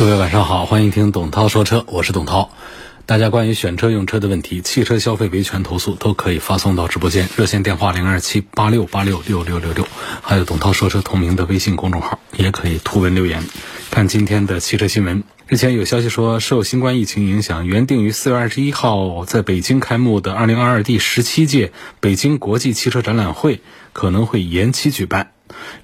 各位晚上好，欢迎听董涛说车，我是董涛。大家关于选车用车的问题、汽车消费维权投诉都可以发送到直播间，热线电话零二七八六八六六六六六，还有董涛说车同名的微信公众号，也可以图文留言。看今天的汽车新闻，日前有消息说，受新冠疫情影响，原定于四月二十一号在北京开幕的二零二二第十七届北京国际汽车展览会可能会延期举办。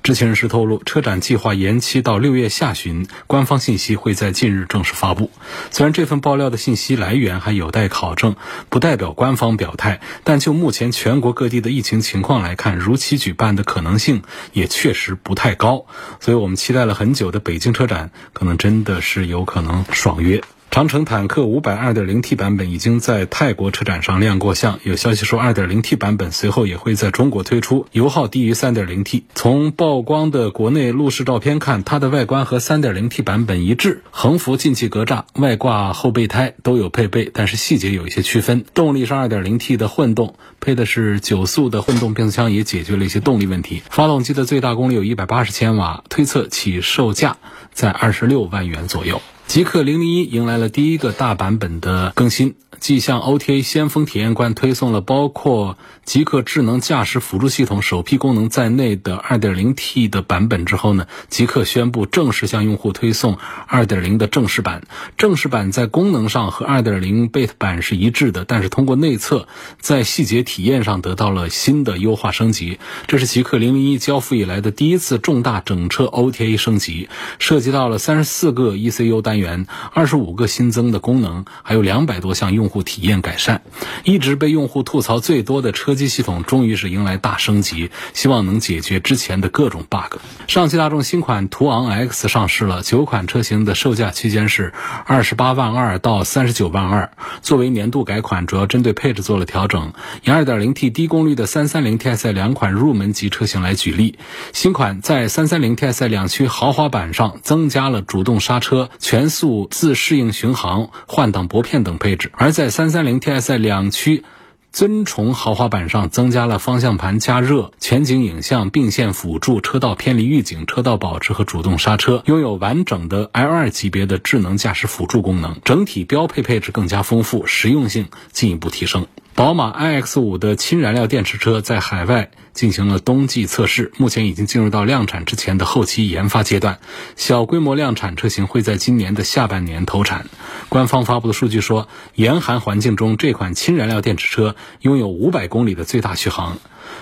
知情人士透露，车展计划延期到六月下旬，官方信息会在近日正式发布。虽然这份爆料的信息来源还有待考证，不代表官方表态，但就目前全国各地的疫情情况来看，如期举办的可能性也确实不太高。所以我们期待了很久的北京车展，可能真的是有可能爽约。长城坦克五百二点零 T 版本已经在泰国车展上亮过相，有消息说二点零 T 版本随后也会在中国推出，油耗低于三点零 T。从曝光的国内路试照片看，它的外观和三点零 T 版本一致，横幅进气格栅、外挂后备胎都有配备，但是细节有一些区分。动力是二点零 T 的混动，配的是九速的混动变速箱，也解决了一些动力问题。发动机的最大功率有一百八十千瓦，推测起售价在二十六万元左右。极氪零零一迎来了第一个大版本的更新，继向 OTA 先锋体验官推送了包括极氪智能驾驶辅助系统首批功能在内的 2.0T 的版本之后呢，极氪宣布正式向用户推送2.0的正式版。正式版在功能上和2.0 beta 版是一致的，但是通过内测，在细节体验上得到了新的优化升级。这是极氪零零一交付以来的第一次重大整车 OTA 升级，涉及到了三十四个 ECU 单。元二十五个新增的功能，还有两百多项用户体验改善。一直被用户吐槽最多的车机系统，终于是迎来大升级，希望能解决之前的各种 bug。上汽大众新款途昂 X 上市了，九款车型的售价区间是二十八万二到三十九万二。作为年度改款，主要针对配置做了调整。以二点零 T 低功率的三三零 TSI 两款入门级车型来举例，新款在三三零 TSI 两驱豪华版上增加了主动刹车、全速自适应巡航、换挡拨片等配置，而在三三零 TSI 两驱尊崇豪华版上增加了方向盘加热、全景影像、并线辅助、车道偏离预警、车道保持和主动刹车，拥有完整的 L2 级别的智能驾驶辅助功能，整体标配配置更加丰富，实用性进一步提升。宝马 iX 五的氢燃料电池车在海外进行了冬季测试，目前已经进入到量产之前的后期研发阶段。小规模量产车型会在今年的下半年投产。官方发布的数据说，严寒环境中，这款氢燃料电池车拥有五百公里的最大续航。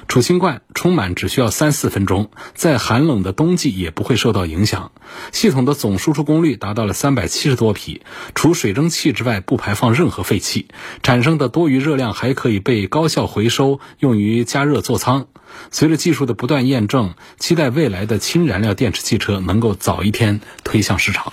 储氢罐充满只需要三四分钟，在寒冷的冬季也不会受到影响。系统的总输出功率达到了三百七十多匹，除水蒸气之外不排放任何废气，产生的多余热量还可以被高效回收，用于加热座舱。随着技术的不断验证，期待未来的氢燃料电池汽车能够早一天推向市场。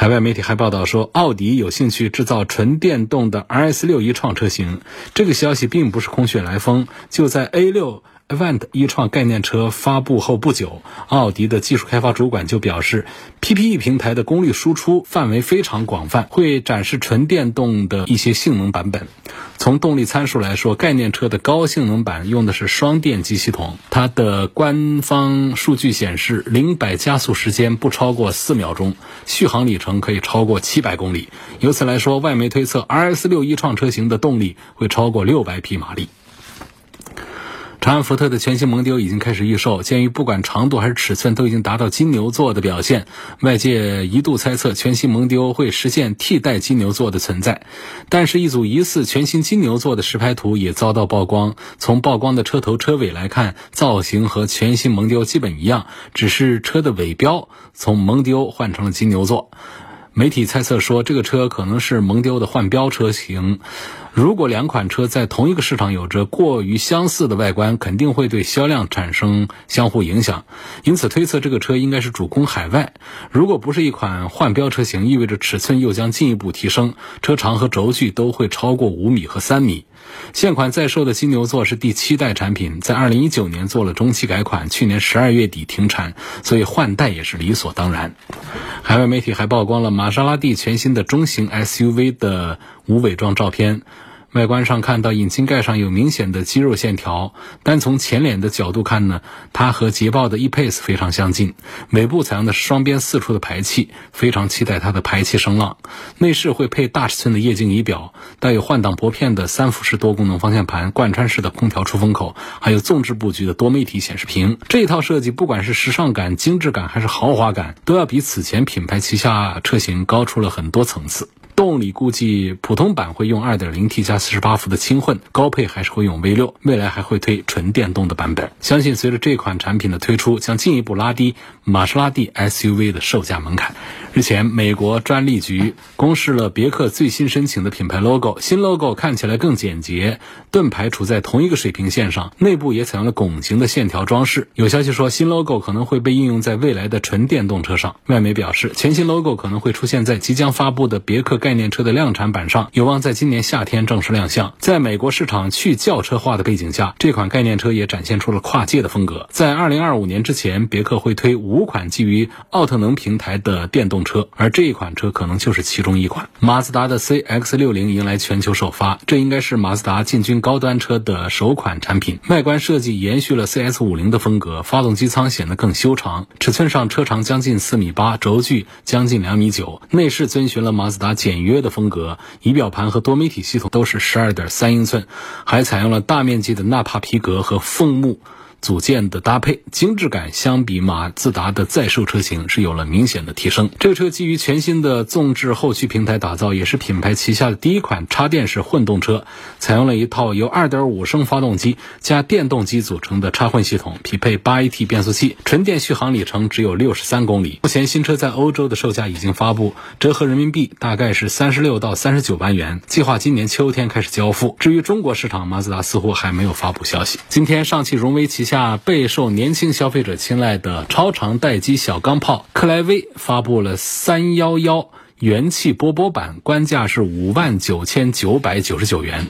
海外媒体还报道说，奥迪有兴趣制造纯电动的 RS 六一创车型。这个消息并不是空穴来风，就在 A 六。Avant 一创概念车发布后不久，奥迪的技术开发主管就表示，PPE 平台的功率输出范围非常广泛，会展示纯电动的一些性能版本。从动力参数来说，概念车的高性能版用的是双电机系统，它的官方数据显示，零百加速时间不超过四秒钟，续航里程可以超过七百公里。由此来说，外媒推测 RS 六一创车型的动力会超过六百匹马力。长安福特的全新蒙迪欧已经开始预售，鉴于不管长度还是尺寸都已经达到金牛座的表现，外界一度猜测全新蒙迪欧会实现替代金牛座的存在。但是，一组疑似全新金牛座的实拍图也遭到曝光。从曝光的车头车尾来看，造型和全新蒙迪欧基本一样，只是车的尾标从蒙迪欧换成了金牛座。媒体猜测说，这个车可能是蒙迪欧的换标车型。如果两款车在同一个市场有着过于相似的外观，肯定会对销量产生相互影响。因此推测这个车应该是主攻海外。如果不是一款换标车型，意味着尺寸又将进一步提升，车长和轴距都会超过五米和三米。现款在售的金牛座是第七代产品，在二零一九年做了中期改款，去年十二月底停产，所以换代也是理所当然。海外媒体还曝光了玛莎拉蒂全新的中型 SUV 的无伪装照片。外观上看到引擎盖上有明显的肌肉线条，单从前脸的角度看呢，它和捷豹的 E-Pace 非常相近。尾部采用的是双边四出的排气，非常期待它的排气声浪。内饰会配大尺寸的液晶仪表，带有换挡拨片的三辐式多功能方向盘，贯穿式的空调出风口，还有纵置布局的多媒体显示屏。这一套设计不管是时尚感、精致感还是豪华感，都要比此前品牌旗下车型高出了很多层次。动力估计普通版会用 2.0T 加48伏的轻混，高配还是会用 V6，未来还会推纯电动的版本。相信随着这款产品的推出，将进一步拉低玛莎拉蒂 SUV 的售价门槛。日前，美国专利局公示了别克最新申请的品牌 logo，新 logo 看起来更简洁，盾牌处在同一个水平线上，内部也采用了拱形的线条装饰。有消息说，新 logo 可能会被应用在未来的纯电动车上。外媒表示，全新 logo 可能会出现在即将发布的别克概念车的量产版上，有望在今年夏天正式亮相。在美国市场去轿车化的背景下，这款概念车也展现出了跨界的风格。在2025年之前，别克会推五款基于奥特能平台的电动车，而这一款车可能就是其中一款。马自达的 CX-60 迎来全球首发，这应该是马自达进军高端车的首款产品。外观设计延续了 CS50 的风格，发动机舱显得更修长，尺寸上车长将近四米八，轴距将近两米九。内饰遵循了马自达简约的。风格，仪表盘和多媒体系统都是十二点三英寸，还采用了大面积的纳帕皮革和枫木。组件的搭配精致感相比马自达的在售车型是有了明显的提升。这个车基于全新的纵置后驱平台打造，也是品牌旗下的第一款插电式混动车，采用了一套由2.5升发动机加电动机组成的插混系统，匹配 8AT 变速器，纯电续航里程只有63公里。目前新车在欧洲的售价已经发布，折合人民币大概是36到39万元，计划今年秋天开始交付。至于中国市场，马自达似乎还没有发布消息。今天上汽荣威旗下备受年轻消费者青睐的超长待机小钢炮克莱威发布了三幺幺元气波波版，官价是五万九千九百九十九元。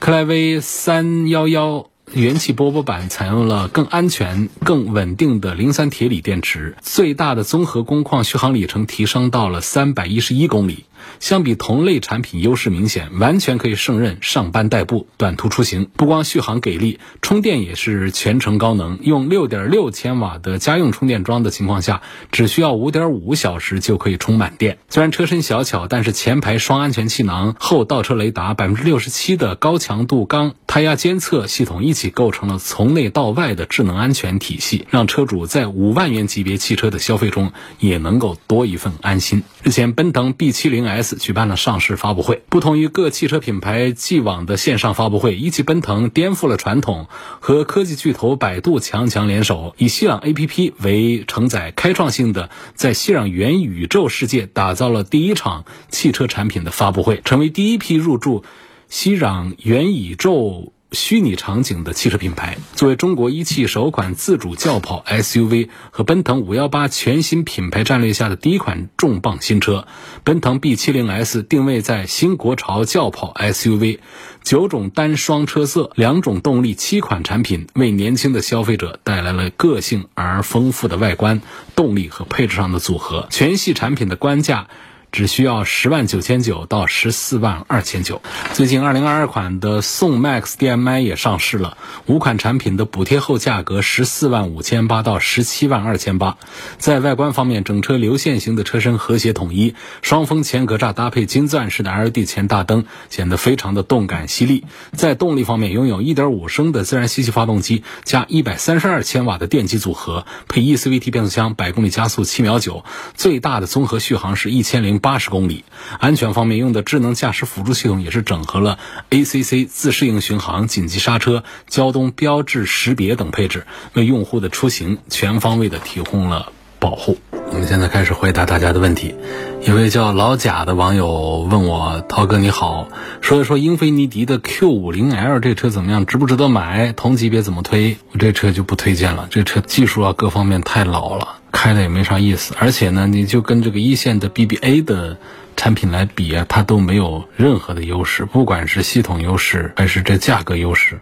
克莱威三幺幺元气波波版采用了更安全、更稳定的磷酸铁锂电池，最大的综合工况续航里程提升到了三百一十一公里。相比同类产品，优势明显，完全可以胜任上班代步、短途出行。不光续航给力，充电也是全程高能。用六点六千瓦的家用充电桩的情况下，只需要五点五小时就可以充满电。虽然车身小巧，但是前排双安全气囊、后倒车雷达、百分之六十七的高强度钢胎压监测系统一起构成了从内到外的智能安全体系，让车主在五万元级别汽车的消费中也能够多一份安心。日前，奔腾 B 七零 S 举办了上市发布会。不同于各汽车品牌既往的线上发布会，一汽奔腾颠覆了传统，和科技巨头百度强强联手，以熙壤 APP 为承载，开创性的在熙壤元宇宙世界打造了第一场汽车产品的发布会，成为第一批入驻熙壤元宇宙。虚拟场景的汽车品牌，作为中国一汽首款自主轿跑 SUV 和奔腾五幺八全新品牌战略下的第一款重磅新车，奔腾 B70S 定位在新国潮轿跑 SUV，九种单双车色，两种动力，七款产品，为年轻的消费者带来了个性而丰富的外观、动力和配置上的组合。全系产品的官价。只需要十万九千九到十四万二千九。最近二零二二款的宋 MAX DM-i 也上市了，五款产品的补贴后价格十四万五千八到十七万二千八。在外观方面，整车流线型的车身和谐统一，双风前格栅搭配金钻式的 LED 前大灯，显得非常的动感犀利。在动力方面，拥有一点五升的自然吸气发动机加一百三十二千瓦的电机组合，配 eCVT 变速箱，百公里加速七秒九，最大的综合续航是一千零。八十公里，安全方面用的智能驾驶辅助系统也是整合了 ACC 自适应巡航、紧急刹车、交通标志识别等配置，为用户的出行全方位的提供了保护。我们现在开始回答大家的问题。一位叫老贾的网友问我：“涛哥你好，说一说英菲尼迪的 Q50L 这车怎么样？值不值得买？同级别怎么推？我这车就不推荐了，这车技术啊各方面太老了，开的也没啥意思。而且呢，你就跟这个一线的 BBA 的产品来比啊，它都没有任何的优势，不管是系统优势还是这价格优势。”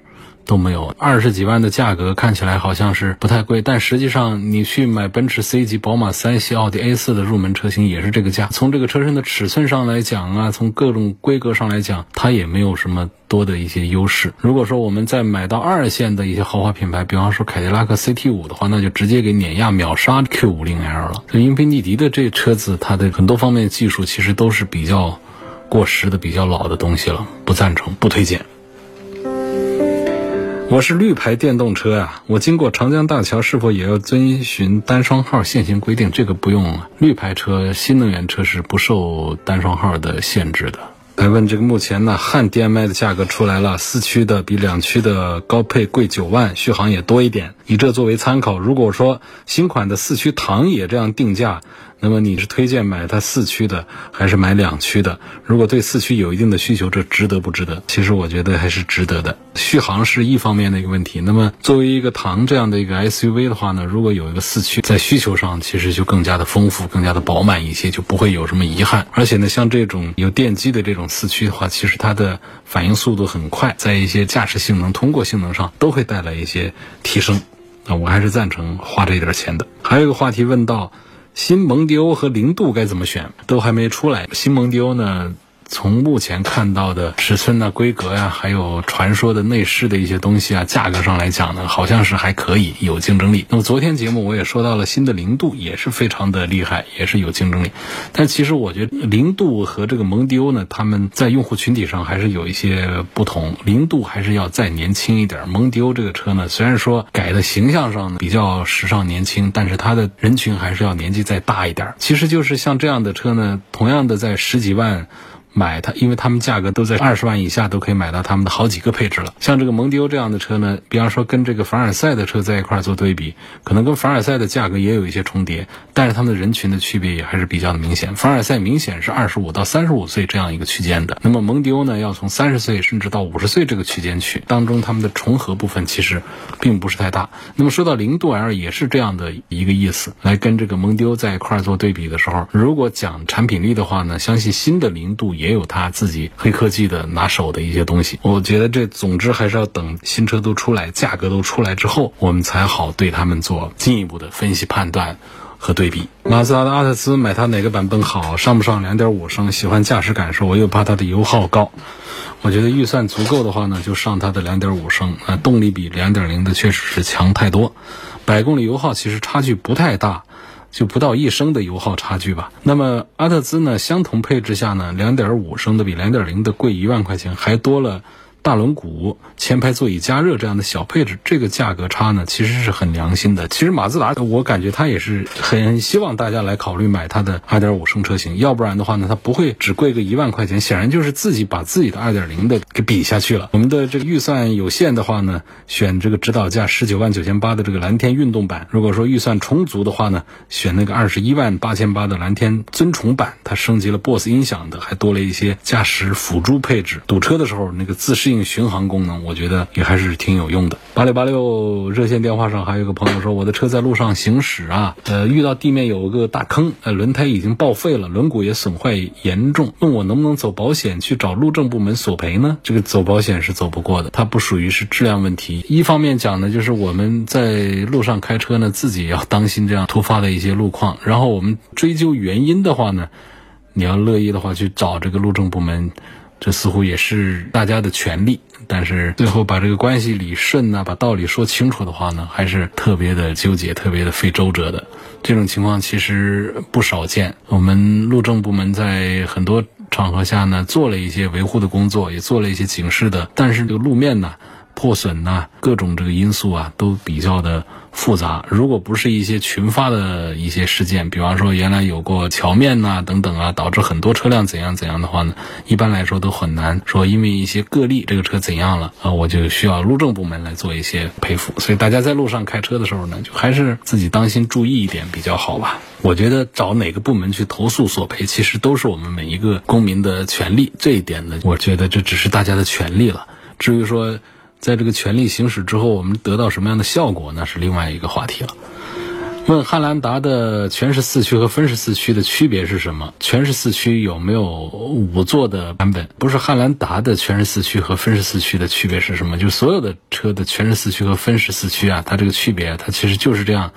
都没有二十几万的价格，看起来好像是不太贵，但实际上你去买奔驰 C 级、宝马三系、奥迪 A 四的入门车型也是这个价。从这个车身的尺寸上来讲啊，从各种规格上来讲，它也没有什么多的一些优势。如果说我们再买到二线的一些豪华品牌，比方说凯迪拉克 CT 五的话，那就直接给碾压秒杀 Q 五零 L 了。就英菲尼迪的这车子，它的很多方面技术其实都是比较过时的、比较老的东西了，不赞成，不推荐。我是绿牌电动车呀，我经过长江大桥是否也要遵循单双号限行规定？这个不用，绿牌车、新能源车是不受单双号的限制的。来问这个目前呢，汉 DM-i 的价格出来了，四驱的比两驱的高配贵九万，续航也多一点，以这作为参考。如果说新款的四驱唐也这样定价。那么你是推荐买它四驱的，还是买两驱的？如果对四驱有一定的需求，这值得不值得？其实我觉得还是值得的。续航是一方面的一个问题。那么作为一个唐这样的一个 SUV 的话呢，如果有一个四驱，在需求上其实就更加的丰富，更加的饱满一些，就不会有什么遗憾。而且呢，像这种有电机的这种四驱的话，其实它的反应速度很快，在一些驾驶性能、通过性能上都会带来一些提升。那我还是赞成花这一点钱的。还有一个话题问到。新蒙迪欧和零度该怎么选？都还没出来。新蒙迪欧呢？从目前看到的尺寸呢、规格呀，还有传说的内饰的一些东西啊，价格上来讲呢，好像是还可以，有竞争力。那么昨天节目我也说到了新的零度，也是非常的厉害，也是有竞争力。但其实我觉得零度和这个蒙迪欧呢，他们在用户群体上还是有一些不同。零度还是要再年轻一点，蒙迪欧这个车呢，虽然说改的形象上比较时尚年轻，但是它的人群还是要年纪再大一点。其实就是像这样的车呢，同样的在十几万。买它，因为他们价格都在二十万以下，都可以买到他们的好几个配置了。像这个蒙迪欧这样的车呢，比方说跟这个凡尔赛的车在一块做对比，可能跟凡尔赛的价格也有一些重叠，但是他们的人群的区别也还是比较的明显。凡尔赛明显是二十五到三十五岁这样一个区间的，那么蒙迪欧呢，要从三十岁甚至到五十岁这个区间去，当中他们的重合部分其实并不是太大。那么说到零度 L 也是这样的一个意思，来跟这个蒙迪欧在一块做对比的时候，如果讲产品力的话呢，相信新的零度也。有他自己黑科技的拿手的一些东西，我觉得这总之还是要等新车都出来，价格都出来之后，我们才好对他们做进一步的分析判断和对比。马自达的阿特兹买它哪个版本好？上不上2.5升？喜欢驾驶感受，我又怕它的油耗高。我觉得预算足够的话呢，就上它的2.5升，啊，动力比2.0的确实是强太多，百公里油耗其实差距不太大。就不到一升的油耗差距吧。那么阿特兹呢，相同配置下呢，两点五升的比两点零的贵一万块钱，还多了。大轮毂、前排座椅加热这样的小配置，这个价格差呢，其实是很良心的。其实马自达，我感觉它也是很希望大家来考虑买它的2.5升车型，要不然的话呢，它不会只贵个一万块钱。显然就是自己把自己的2.0的给比下去了。我们的这个预算有限的话呢，选这个指导价十九万九千八的这个蓝天运动版；如果说预算充足的话呢，选那个二十一万八千八的蓝天尊崇版，它升级了 BOSS 音响的，还多了一些驾驶辅助配置。堵车的时候那个自适应。巡航功能，我觉得也还是挺有用的。八六八六热线电话上还有个朋友说，我的车在路上行驶啊，呃，遇到地面有个大坑，呃，轮胎已经报废了，轮毂也损坏严重，问我能不能走保险去找路政部门索赔呢？这个走保险是走不过的，它不属于是质量问题。一方面讲呢，就是我们在路上开车呢，自己要当心这样突发的一些路况。然后我们追究原因的话呢，你要乐意的话去找这个路政部门。这似乎也是大家的权利，但是最后把这个关系理顺呢，把道理说清楚的话呢，还是特别的纠结，特别的费周折的。这种情况其实不少见。我们路政部门在很多场合下呢，做了一些维护的工作，也做了一些警示的，但是这个路面呢。破损呐，各种这个因素啊都比较的复杂。如果不是一些群发的一些事件，比方说原来有过桥面呐等等啊，导致很多车辆怎样怎样的话呢，一般来说都很难说因为一些个例这个车怎样了啊，我就需要路政部门来做一些赔付。所以大家在路上开车的时候呢，就还是自己当心注意一点比较好吧。我觉得找哪个部门去投诉索赔，其实都是我们每一个公民的权利。这一点呢，我觉得这只是大家的权利了。至于说，在这个权力行使之后，我们得到什么样的效果，那是另外一个话题了。问汉兰达的全时四驱和分时四驱的区别是什么？全时四驱有没有五座的版本？不是汉兰达的全时四驱和分时四驱的区别是什么？就所有的车的全时四驱和分时四驱啊，它这个区别，它其实就是这样。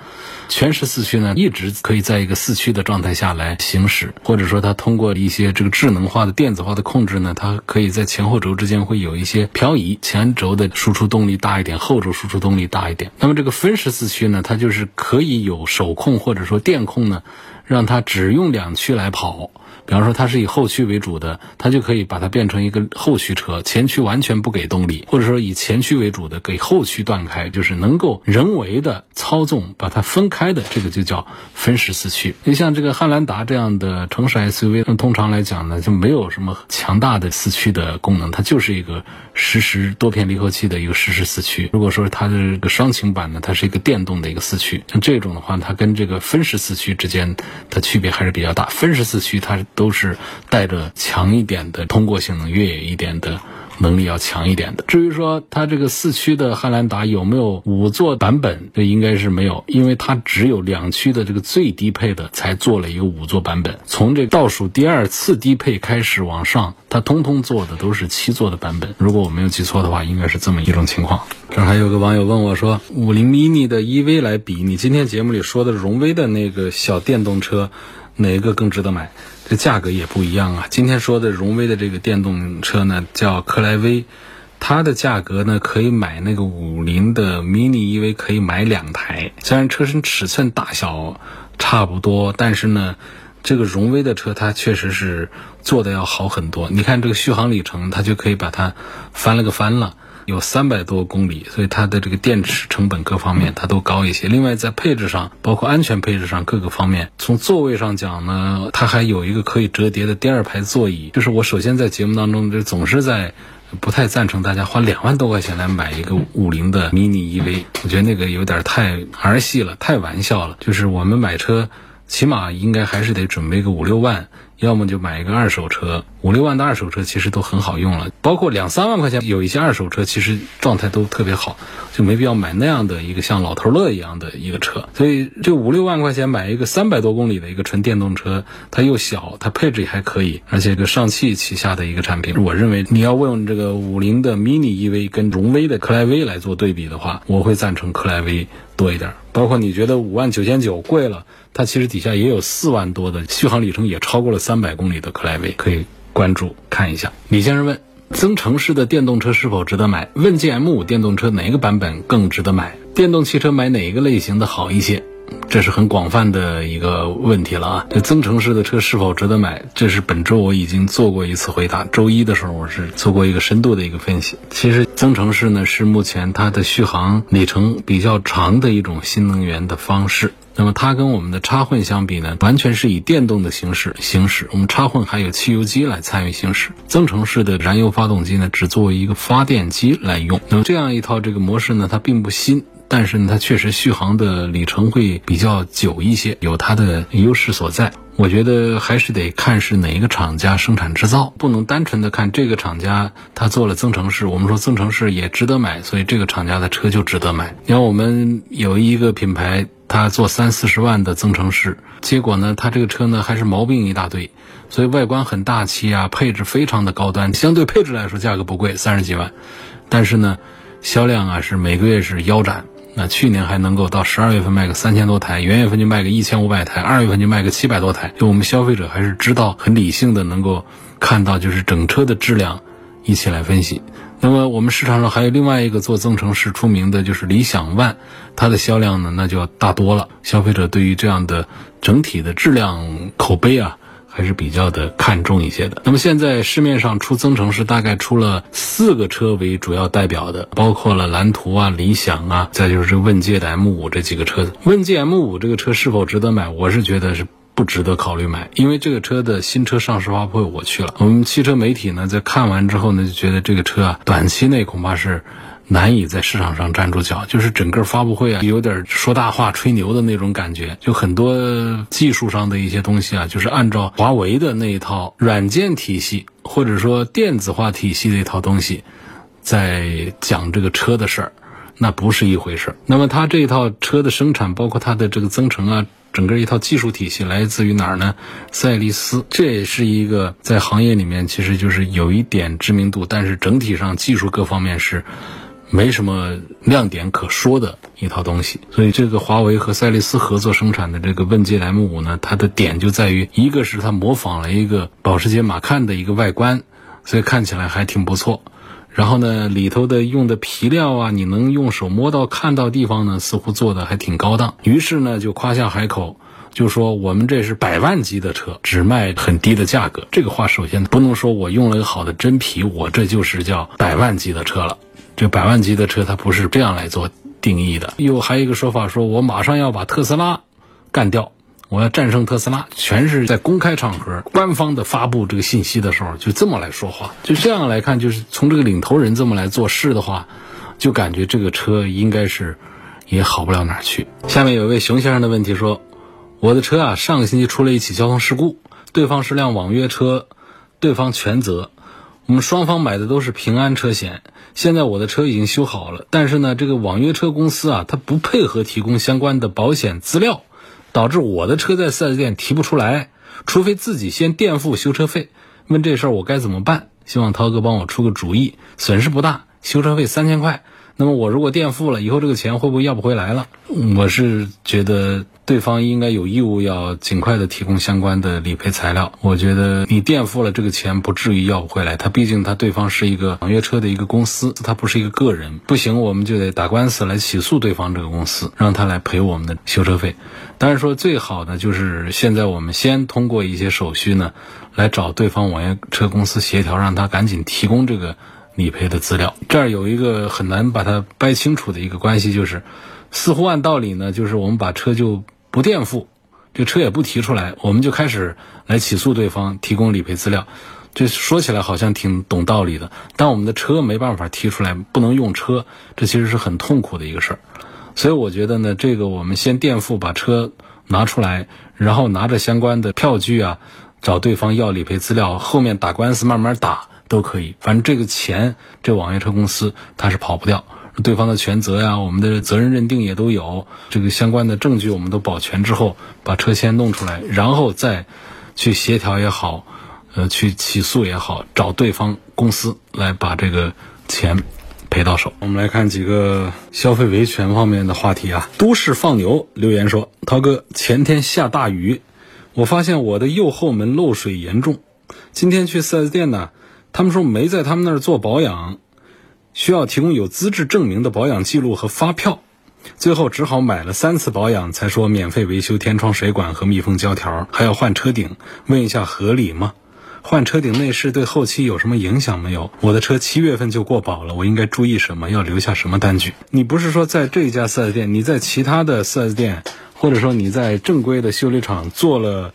全时四驱呢，一直可以在一个四驱的状态下来行驶，或者说它通过一些这个智能化的电子化的控制呢，它可以在前后轴之间会有一些漂移，前轴的输出动力大一点，后轴输出动力大一点。那么这个分时四驱呢，它就是可以有手控或者说电控呢，让它只用两驱来跑。比方说它是以后驱为主的，它就可以把它变成一个后驱车，前驱完全不给动力；或者说以前驱为主的，给后驱断开，就是能够人为的操纵把它分开的，这个就叫分时四驱。你像这个汉兰达这样的城市 SUV，那通常来讲呢，就没有什么强大的四驱的功能，它就是一个实时多片离合器的一个实时四驱。如果说它的这个双擎版呢，它是一个电动的一个四驱，像这种的话，它跟这个分时四驱之间的区别还是比较大。分时四驱它是。都是带着强一点的通过性能，越野一点的能力要强一点的。至于说它这个四驱的汉兰达有没有五座版本，这应该是没有，因为它只有两驱的这个最低配的才做了一个五座版本。从这倒数第二次低配开始往上，它通通做的都是七座的版本。如果我没有记错的话，应该是这么一种情况。这还有个网友问我说：“五菱 mini 的 EV 来比，你今天节目里说的荣威的那个小电动车，哪一个更值得买？”这价格也不一样啊！今天说的荣威的这个电动车呢，叫克莱威，它的价格呢可以买那个五菱的 mini EV，可以买两台。虽然车身尺寸大小差不多，但是呢，这个荣威的车它确实是做的要好很多。你看这个续航里程，它就可以把它翻了个翻了。有三百多公里，所以它的这个电池成本各方面它都高一些。另外在配置上，包括安全配置上各个方面，从座位上讲呢，它还有一个可以折叠的第二排座椅。就是我首先在节目当中就总是在不太赞成大家花两万多块钱来买一个五菱的 mini EV，我觉得那个有点太儿戏了，太玩笑了。就是我们买车，起码应该还是得准备个五六万。要么就买一个二手车，五六万的二手车其实都很好用了，包括两三万块钱有一些二手车，其实状态都特别好，就没必要买那样的一个像老头乐一样的一个车。所以这五六万块钱买一个三百多公里的一个纯电动车，它又小，它配置也还可以，而且个上汽旗下的一个产品。我认为你要问这个五菱的 mini EV 跟荣威的克莱威来做对比的话，我会赞成克莱威多一点。包括你觉得五万九千九贵了。它其实底下也有四万多的续航里程，也超过了三百公里的克莱威，可以关注看一下。李先生问：增程式的电动车是否值得买？问界 M5 电动车哪个版本更值得买？电动汽车买哪一个类型的好一些？这是很广泛的一个问题了啊！这增程式的车是否值得买？这是本周我已经做过一次回答。周一的时候我是做过一个深度的一个分析。其实增程式呢是目前它的续航里程比较长的一种新能源的方式。那么它跟我们的插混相比呢，完全是以电动的形式行驶。我们插混还有汽油机来参与行驶，增程式的燃油发动机呢，只作为一个发电机来用。那么这样一套这个模式呢，它并不新，但是呢，它确实续航的里程会比较久一些，有它的优势所在。我觉得还是得看是哪一个厂家生产制造，不能单纯的看这个厂家他做了增程式，我们说增程式也值得买，所以这个厂家的车就值得买。你看我们有一个品牌。他做三四十万的增程式，结果呢，他这个车呢还是毛病一大堆，所以外观很大气啊，配置非常的高端，相对配置来说价格不贵，三十几万，但是呢，销量啊是每个月是腰斩。那去年还能够到十二月份卖个三千多台，元月份就卖个一千五百台，二月份就卖个七百多台。就我们消费者还是知道很理性的，能够看到就是整车的质量，一起来分析。那么我们市场上还有另外一个做增程式出名的，就是理想 ONE，它的销量呢那就要大多了。消费者对于这样的整体的质量口碑啊，还是比较的看重一些的。那么现在市面上出增程是大概出了四个车为主要代表的，包括了蓝图啊、理想啊，再就是这问界的 M 五这几个车子。问界 M 五这个车是否值得买？我是觉得是不值得考虑买，因为这个车的新车上市发布会我去了，我们汽车媒体呢在看完之后呢就觉得这个车啊短期内恐怕是。难以在市场上站住脚，就是整个发布会啊，有点说大话、吹牛的那种感觉。就很多技术上的一些东西啊，就是按照华为的那一套软件体系或者说电子化体系的一套东西，在讲这个车的事儿，那不是一回事儿。那么它这一套车的生产，包括它的这个增程啊，整个一套技术体系来自于哪儿呢？赛力斯，这也是一个在行业里面其实就是有一点知名度，但是整体上技术各方面是。没什么亮点可说的一套东西，所以这个华为和赛力斯合作生产的这个问界 M 五呢，它的点就在于，一个是它模仿了一个保时捷马看的一个外观，所以看起来还挺不错。然后呢，里头的用的皮料啊，你能用手摸到看到地方呢，似乎做的还挺高档。于是呢，就夸下海口，就说我们这是百万级的车，只卖很低的价格。这个话首先不能说我用了一个好的真皮，我这就是叫百万级的车了。这百万级的车，它不是这样来做定义的。又还有一个说法，说我马上要把特斯拉干掉，我要战胜特斯拉，全是在公开场合、官方的发布这个信息的时候，就这么来说话。就这样来看，就是从这个领头人这么来做事的话，就感觉这个车应该是也好不了哪儿去。下面有一位熊先生的问题说：“我的车啊，上个星期出了一起交通事故，对方是辆网约车，对方全责。”我们双方买的都是平安车险，现在我的车已经修好了，但是呢，这个网约车公司啊，他不配合提供相关的保险资料，导致我的车在四 S 店提不出来，除非自己先垫付修车费。问这事儿我该怎么办？希望涛哥帮我出个主意，损失不大，修车费三千块。那么我如果垫付了以后，这个钱会不会要不回来了？我是觉得对方应该有义务要尽快的提供相关的理赔材料。我觉得你垫付了这个钱，不至于要不回来。他毕竟他对方是一个网约车的一个公司，他不是一个个人。不行，我们就得打官司来起诉对方这个公司，让他来赔我们的修车费。当然说最好的就是现在我们先通过一些手续呢，来找对方网约车公司协调，让他赶紧提供这个。理赔的资料，这儿有一个很难把它掰清楚的一个关系，就是似乎按道理呢，就是我们把车就不垫付，这车也不提出来，我们就开始来起诉对方，提供理赔资料。这说起来好像挺懂道理的，但我们的车没办法提出来，不能用车，这其实是很痛苦的一个事儿。所以我觉得呢，这个我们先垫付，把车拿出来，然后拿着相关的票据啊，找对方要理赔资料，后面打官司慢慢打。都可以，反正这个钱，这网约车公司它是跑不掉，对方的全责呀，我们的责任认定也都有，这个相关的证据我们都保全之后，把车先弄出来，然后再去协调也好，呃，去起诉也好，找对方公司来把这个钱赔到手。我们来看几个消费维权方面的话题啊。都市放牛留言说：“涛哥，前天下大雨，我发现我的右后门漏水严重，今天去 4S 店呢。”他们说没在他们那儿做保养，需要提供有资质证明的保养记录和发票，最后只好买了三次保养，才说免费维修天窗水管和密封胶条，还要换车顶。问一下合理吗？换车顶内饰对后期有什么影响没有？我的车七月份就过保了，我应该注意什么？要留下什么单据？你不是说在这家 4S 店，你在其他的 4S 店，或者说你在正规的修理厂做了？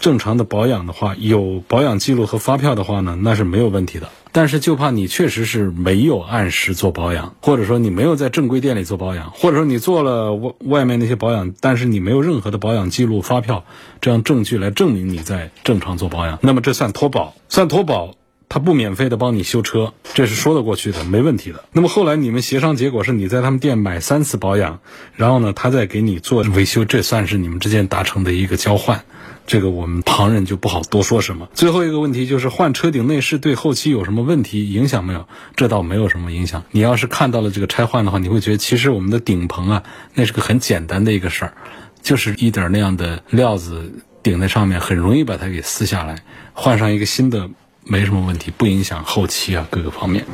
正常的保养的话，有保养记录和发票的话呢，那是没有问题的。但是就怕你确实是没有按时做保养，或者说你没有在正规店里做保养，或者说你做了外外面那些保养，但是你没有任何的保养记录、发票这样证据来证明你在正常做保养，那么这算脱保，算脱保。他不免费的帮你修车，这是说得过去的，没问题的。那么后来你们协商结果是你在他们店买三次保养，然后呢，他再给你做维修，这算是你们之间达成的一个交换。这个我们旁人就不好多说什么。最后一个问题就是换车顶内饰对后期有什么问题影响没有？这倒没有什么影响。你要是看到了这个拆换的话，你会觉得其实我们的顶棚啊，那是个很简单的一个事儿，就是一点那样的料子顶在上面，很容易把它给撕下来，换上一个新的。没什么问题，不影响后期啊各个方面。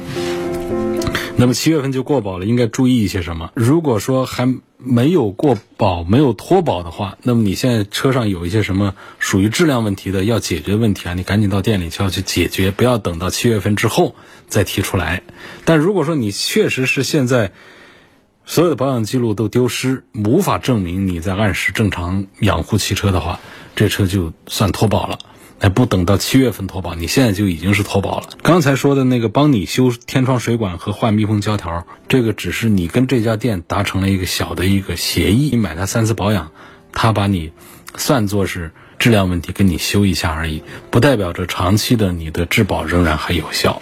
那么七月份就过保了，应该注意一些什么？如果说还没有过保、没有脱保的话，那么你现在车上有一些什么属于质量问题的要解决问题啊，你赶紧到店里就要去解决，不要等到七月份之后再提出来。但如果说你确实是现在所有的保养记录都丢失，无法证明你在按时正常养护汽车的话，这车就算脱保了。那不等到七月份脱保，你现在就已经是脱保了。刚才说的那个帮你修天窗水管和换密封胶条，这个只是你跟这家店达成了一个小的一个协议，你买它三次保养，他把你算作是质量问题，跟你修一下而已，不代表着长期的你的质保仍然还有效。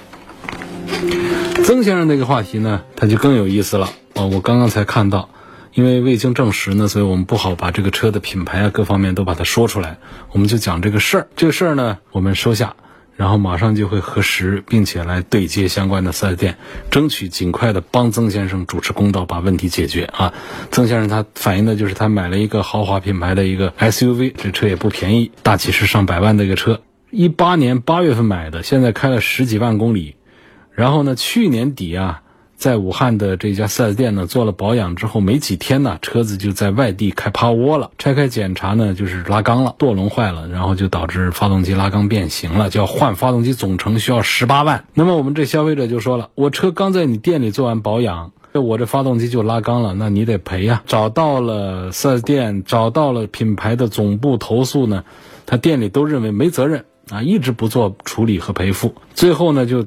曾先生那个话题呢，他就更有意思了哦，我刚刚才看到。因为未经证实呢，所以我们不好把这个车的品牌啊各方面都把它说出来。我们就讲这个事儿，这个事儿呢，我们收下，然后马上就会核实，并且来对接相关的四 S 店，争取尽快的帮曾先生主持公道，把问题解决啊。曾先生他反映的就是他买了一个豪华品牌的一个 SUV，这车也不便宜，大几十上百万的一个车，一八年八月份买的，现在开了十几万公里，然后呢，去年底啊。在武汉的这家 4S 店呢，做了保养之后没几天呢，车子就在外地开趴窝了。拆开检查呢，就是拉缸了，舵轮坏了，然后就导致发动机拉缸变形了，就要换发动机总成需要十八万。那么我们这消费者就说了，我车刚在你店里做完保养，我这发动机就拉缸了，那你得赔呀。找到了 4S 店，找到了品牌的总部投诉呢，他店里都认为没责任啊，一直不做处理和赔付。最后呢，就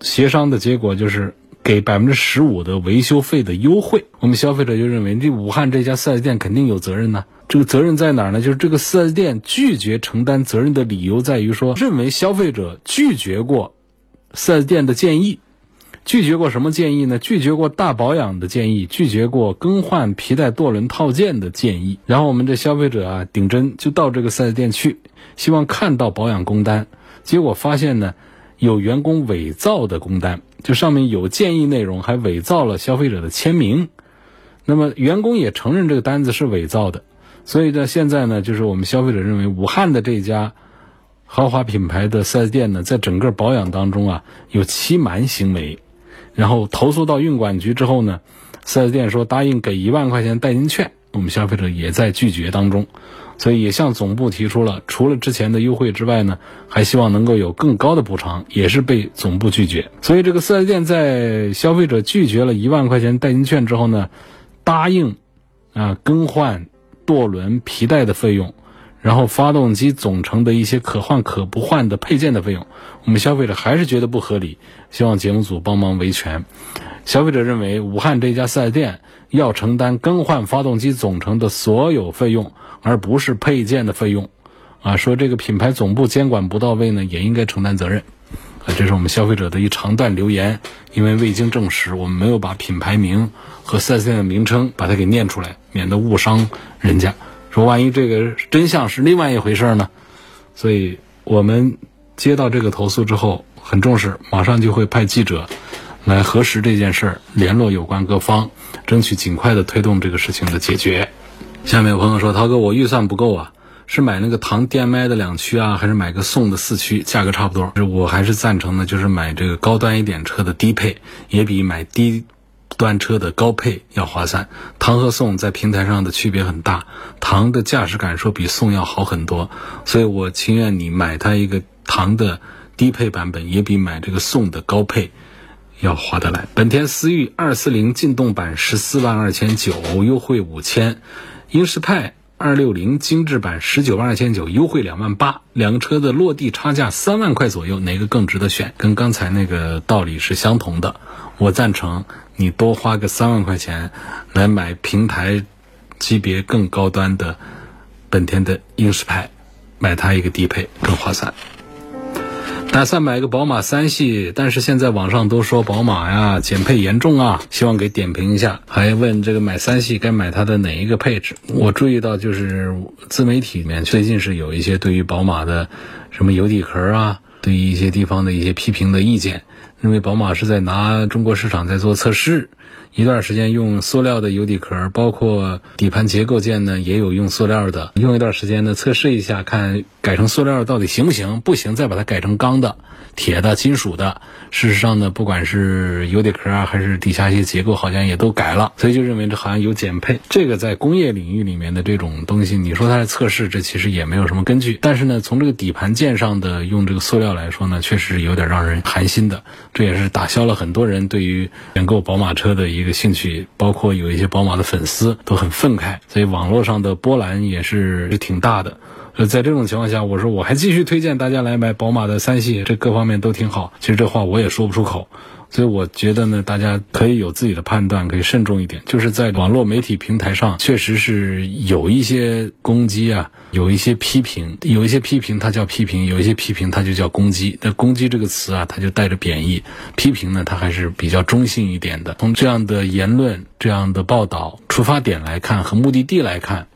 协商的结果就是。给百分之十五的维修费的优惠，我们消费者就认为这武汉这家四 S 店肯定有责任呢。这个责任在哪儿呢？就是这个四 S 店拒绝承担责任的理由在于说，认为消费者拒绝过四 S 店的建议，拒绝过什么建议呢？拒绝过大保养的建议，拒绝过更换皮带舵轮套件的建议。然后我们这消费者啊，顶针就到这个四 S 店去，希望看到保养工单，结果发现呢，有员工伪造的工单。就上面有建议内容，还伪造了消费者的签名，那么员工也承认这个单子是伪造的，所以呢，现在呢，就是我们消费者认为武汉的这家豪华品牌的四 S 店呢，在整个保养当中啊有欺瞒行为，然后投诉到运管局之后呢，四 S 店说答应给一万块钱代金券，我们消费者也在拒绝当中。所以也向总部提出了，除了之前的优惠之外呢，还希望能够有更高的补偿，也是被总部拒绝。所以这个四 S 店在消费者拒绝了一万块钱代金券之后呢，答应啊更换舵轮皮带的费用，然后发动机总成的一些可换可不换的配件的费用，我们消费者还是觉得不合理，希望节目组帮忙维权。消费者认为武汉这家四 S 店要承担更换发动机总成的所有费用。而不是配件的费用，啊，说这个品牌总部监管不到位呢，也应该承担责任，啊，这是我们消费者的一长段留言，因为未经证实，我们没有把品牌名和四 S 店的名称把它给念出来，免得误伤人家。说万一这个真相是另外一回事呢？所以我们接到这个投诉之后很重视，马上就会派记者来核实这件事儿，联络有关各方，争取尽快的推动这个事情的解决。下面有朋友说：“涛哥，我预算不够啊，是买那个唐 DM-i 的两驱啊，还是买个宋的四驱？价格差不多。我还是赞成呢，就是买这个高端一点车的低配，也比买低端车的高配要划算。唐和宋在平台上的区别很大，唐的驾驶感受比宋要好很多，所以我情愿你买它一个唐的低配版本，也比买这个宋的高配要划得来。本田思域二四零劲动版十四万二千九，优惠五千。”英仕派二六零精致版十九万二千九，优惠两万八，两个车的落地差价三万块左右，哪个更值得选？跟刚才那个道理是相同的。我赞成你多花个三万块钱来买平台级别更高端的本田的英仕派，买它一个低配更划算。打算买个宝马三系，但是现在网上都说宝马呀减配严重啊，希望给点评一下。还问这个买三系该买它的哪一个配置？我注意到就是自媒体里面最近是有一些对于宝马的什么油底壳啊。对于一些地方的一些批评的意见，因为宝马是在拿中国市场在做测试。一段时间用塑料的油底壳，包括底盘结构件呢，也有用塑料的。用一段时间呢，测试一下，看改成塑料到底行不行？不行，再把它改成钢的、铁的、金属的。事实上呢，不管是油底壳啊，还是底下一些结构，好像也都改了。所以就认为这好像有减配。这个在工业领域里面的这种东西，你说它是测试，这其实也没有什么根据。但是呢，从这个底盘件上的用这个塑料来说呢，确实有点让人寒心的。这也是打消了很多人对于选购宝马车的一 个。兴趣，包括有一些宝马的粉丝都很愤慨，所以网络上的波澜也是挺大的。呃，在这种情况下，我说我还继续推荐大家来买宝马的三系，这各方面都挺好。其实这话我也说不出口。所以我觉得呢，大家可以有自己的判断，可以慎重一点。就是在网络媒体平台上，确实是有一些攻击啊，有一些批评，有一些批评它叫批评，有一些批评它就叫攻击。那攻击这个词啊，它就带着贬义；批评呢，它还是比较中性一点的。从这样的言论、这样的报道出发点来看和目的地来看。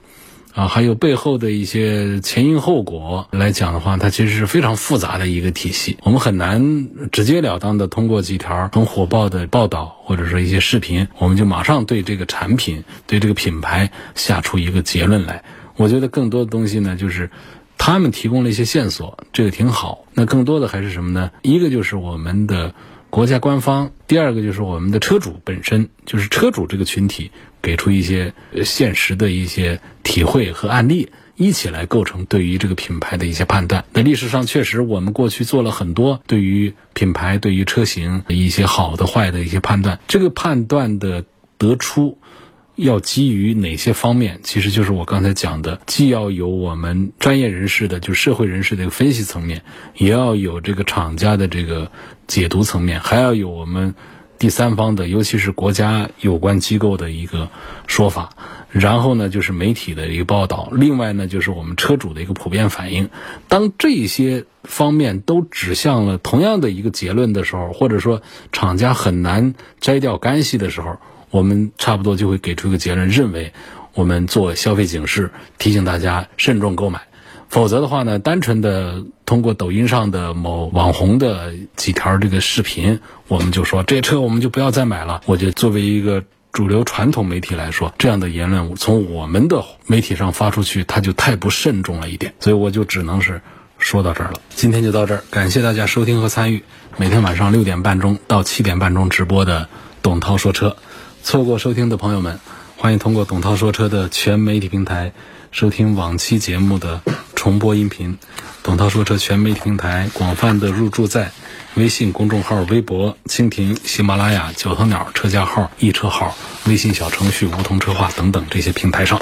啊，还有背后的一些前因后果来讲的话，它其实是非常复杂的一个体系。我们很难直截了当的通过几条很火爆的报道或者说一些视频，我们就马上对这个产品、对这个品牌下出一个结论来。我觉得更多的东西呢，就是他们提供了一些线索，这个挺好。那更多的还是什么呢？一个就是我们的国家官方，第二个就是我们的车主本身，就是车主这个群体。给出一些现实的一些体会和案例，一起来构成对于这个品牌的一些判断。那历史上确实，我们过去做了很多对于品牌、对于车型的一些好的、坏的一些判断。这个判断的得出，要基于哪些方面？其实就是我刚才讲的，既要有我们专业人士的，就社会人士的一个分析层面，也要有这个厂家的这个解读层面，还要有我们。第三方的，尤其是国家有关机构的一个说法，然后呢，就是媒体的一个报道，另外呢，就是我们车主的一个普遍反应。当这些方面都指向了同样的一个结论的时候，或者说厂家很难摘掉干系的时候，我们差不多就会给出一个结论，认为我们做消费警示，提醒大家慎重购买。否则的话呢，单纯的通过抖音上的某网红的几条这个视频，我们就说这车我们就不要再买了。我觉得作为一个主流传统媒体来说，这样的言论从我们的媒体上发出去，它就太不慎重了一点。所以我就只能是说到这儿了。今天就到这儿，感谢大家收听和参与每天晚上六点半钟到七点半钟直播的董涛说车。错过收听的朋友们，欢迎通过董涛说车的全媒体平台收听往期节目的。重播音频，董涛说车全媒体平台广泛的入驻在微信公众号、微博、蜻蜓、喜马拉雅、九头鸟车架号、易车号、微信小程序梧桐车话等等这些平台上。